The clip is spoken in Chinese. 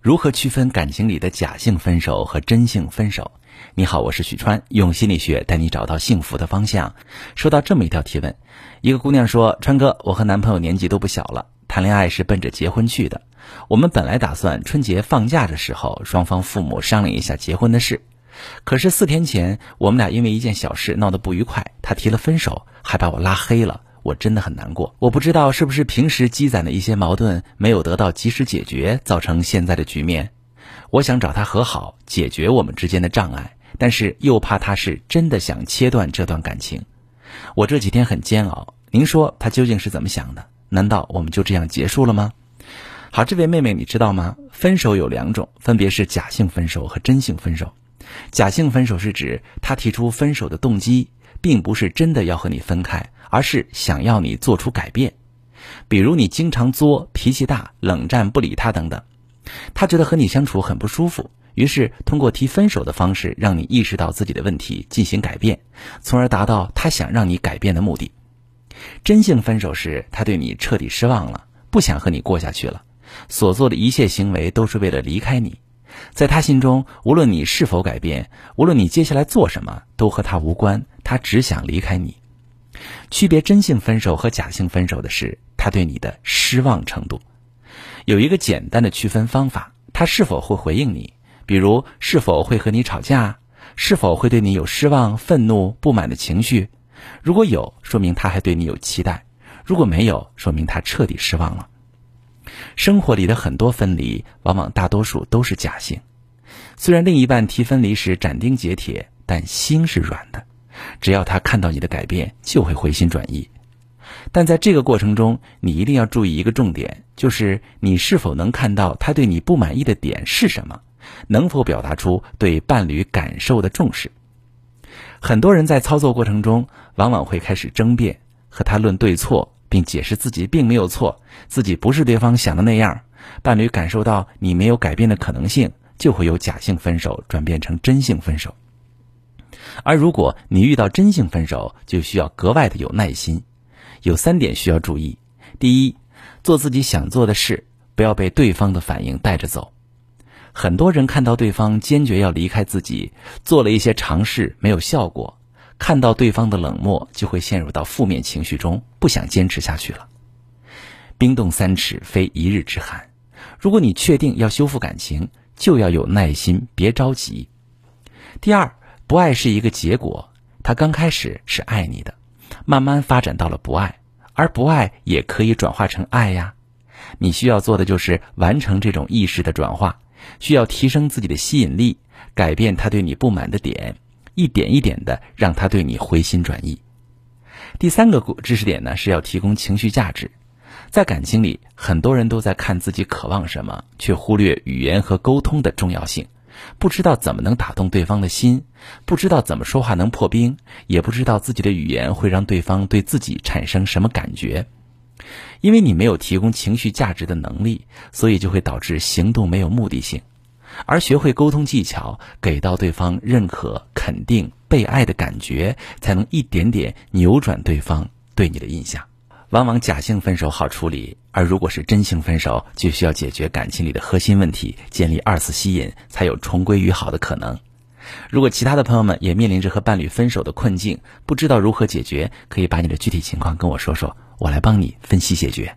如何区分感情里的假性分手和真性分手？你好，我是许川，用心理学带你找到幸福的方向。收到这么一条提问，一个姑娘说：“川哥，我和男朋友年纪都不小了，谈恋爱是奔着结婚去的。我们本来打算春节放假的时候，双方父母商量一下结婚的事。可是四天前，我们俩因为一件小事闹得不愉快，他提了分手，还把我拉黑了。”我真的很难过，我不知道是不是平时积攒的一些矛盾没有得到及时解决，造成现在的局面。我想找他和好，解决我们之间的障碍，但是又怕他是真的想切断这段感情。我这几天很煎熬，您说他究竟是怎么想的？难道我们就这样结束了吗？好，这位妹妹，你知道吗？分手有两种，分别是假性分手和真性分手。假性分手是指他提出分手的动机。并不是真的要和你分开，而是想要你做出改变。比如你经常作、脾气大、冷战不理他等等，他觉得和你相处很不舒服，于是通过提分手的方式让你意识到自己的问题，进行改变，从而达到他想让你改变的目的。真性分手时，他对你彻底失望了，不想和你过下去了，所做的一切行为都是为了离开你。在他心中，无论你是否改变，无论你接下来做什么，都和他无关。他只想离开你。区别真性分手和假性分手的是，他对你的失望程度。有一个简单的区分方法：他是否会回应你，比如是否会和你吵架，是否会对你有失望、愤怒、不满的情绪。如果有，说明他还对你有期待；如果没有，说明他彻底失望了。生活里的很多分离，往往大多数都是假性。虽然另一半提分离时斩钉截铁，但心是软的。只要他看到你的改变，就会回心转意。但在这个过程中，你一定要注意一个重点，就是你是否能看到他对你不满意的点是什么，能否表达出对伴侣感受的重视。很多人在操作过程中，往往会开始争辩，和他论对错。并解释自己并没有错，自己不是对方想的那样。伴侣感受到你没有改变的可能性，就会由假性分手转变成真性分手。而如果你遇到真性分手，就需要格外的有耐心。有三点需要注意：第一，做自己想做的事，不要被对方的反应带着走。很多人看到对方坚决要离开自己，做了一些尝试没有效果。看到对方的冷漠，就会陷入到负面情绪中，不想坚持下去了。冰冻三尺，非一日之寒。如果你确定要修复感情，就要有耐心，别着急。第二，不爱是一个结果，他刚开始是爱你的，慢慢发展到了不爱，而不爱也可以转化成爱呀。你需要做的就是完成这种意识的转化，需要提升自己的吸引力，改变他对你不满的点。一点一点的让他对你回心转意。第三个知识点呢，是要提供情绪价值。在感情里，很多人都在看自己渴望什么，却忽略语言和沟通的重要性，不知道怎么能打动对方的心，不知道怎么说话能破冰，也不知道自己的语言会让对方对自己产生什么感觉。因为你没有提供情绪价值的能力，所以就会导致行动没有目的性。而学会沟通技巧，给到对方认可、肯定、被爱的感觉，才能一点点扭转对方对你的印象。往往假性分手好处理，而如果是真性分手，就需要解决感情里的核心问题，建立二次吸引，才有重归于好的可能。如果其他的朋友们也面临着和伴侣分手的困境，不知道如何解决，可以把你的具体情况跟我说说，我来帮你分析解决。